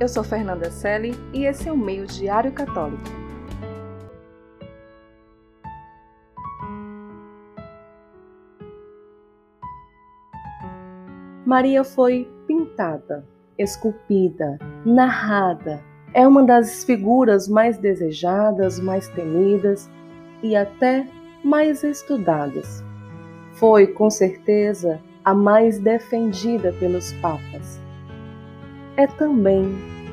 Eu sou Fernanda Selle e esse é o Meio Diário Católico. Maria foi pintada, esculpida, narrada. É uma das figuras mais desejadas, mais temidas e até mais estudadas. Foi, com certeza, a mais defendida pelos papas. É também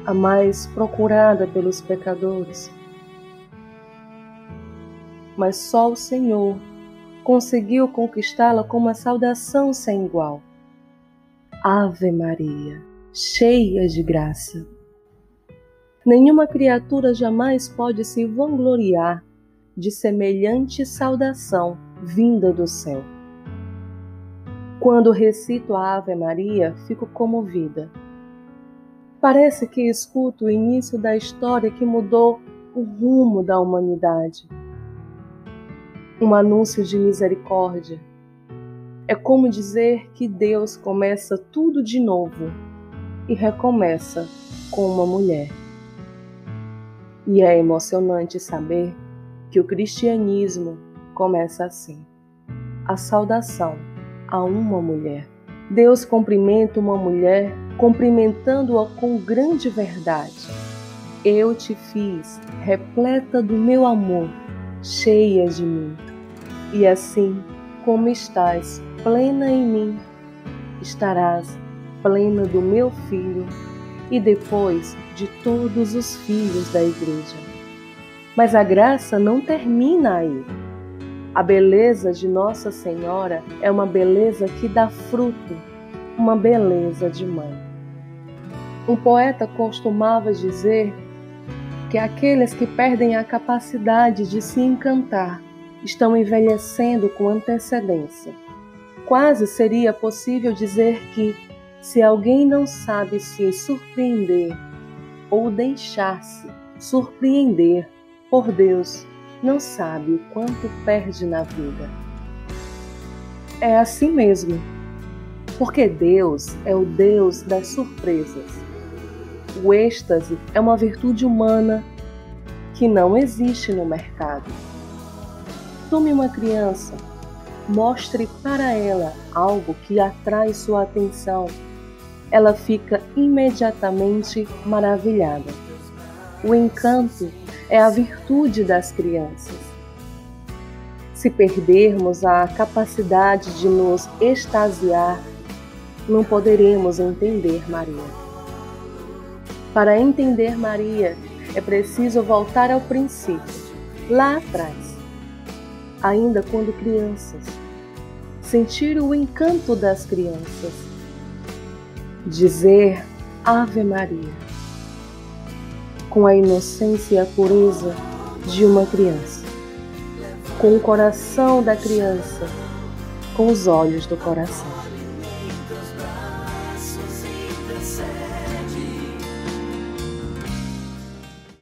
a mais procurada pelos pecadores. Mas só o Senhor conseguiu conquistá-la com uma saudação sem igual. Ave Maria, cheia de graça. Nenhuma criatura jamais pode se vangloriar de semelhante saudação vinda do céu. Quando recito a Ave Maria, fico comovida. Parece que escuto o início da história que mudou o rumo da humanidade. Um anúncio de misericórdia é como dizer que Deus começa tudo de novo e recomeça com uma mulher. E é emocionante saber que o cristianismo começa assim: a saudação a uma mulher. Deus cumprimenta uma mulher cumprimentando-a com grande verdade. Eu te fiz repleta do meu amor, cheia de mim. E assim como estás plena em mim, estarás plena do meu filho e depois de todos os filhos da igreja. Mas a graça não termina aí. A beleza de Nossa Senhora é uma beleza que dá fruto, uma beleza de mãe. Um poeta costumava dizer que aqueles que perdem a capacidade de se encantar estão envelhecendo com antecedência. Quase seria possível dizer que, se alguém não sabe se surpreender ou deixar-se surpreender por Deus, não sabe o quanto perde na vida. É assim mesmo, porque Deus é o Deus das surpresas. O êxtase é uma virtude humana que não existe no mercado. Tome uma criança mostre para ela algo que atrai sua atenção, ela fica imediatamente maravilhada. O encanto é a virtude das crianças. Se perdermos a capacidade de nos extasiar, não poderemos entender Maria. Para entender Maria, é preciso voltar ao princípio, lá atrás, ainda quando crianças. Sentir o encanto das crianças. Dizer Ave Maria, com a inocência e a pureza de uma criança, com o coração da criança, com os olhos do coração.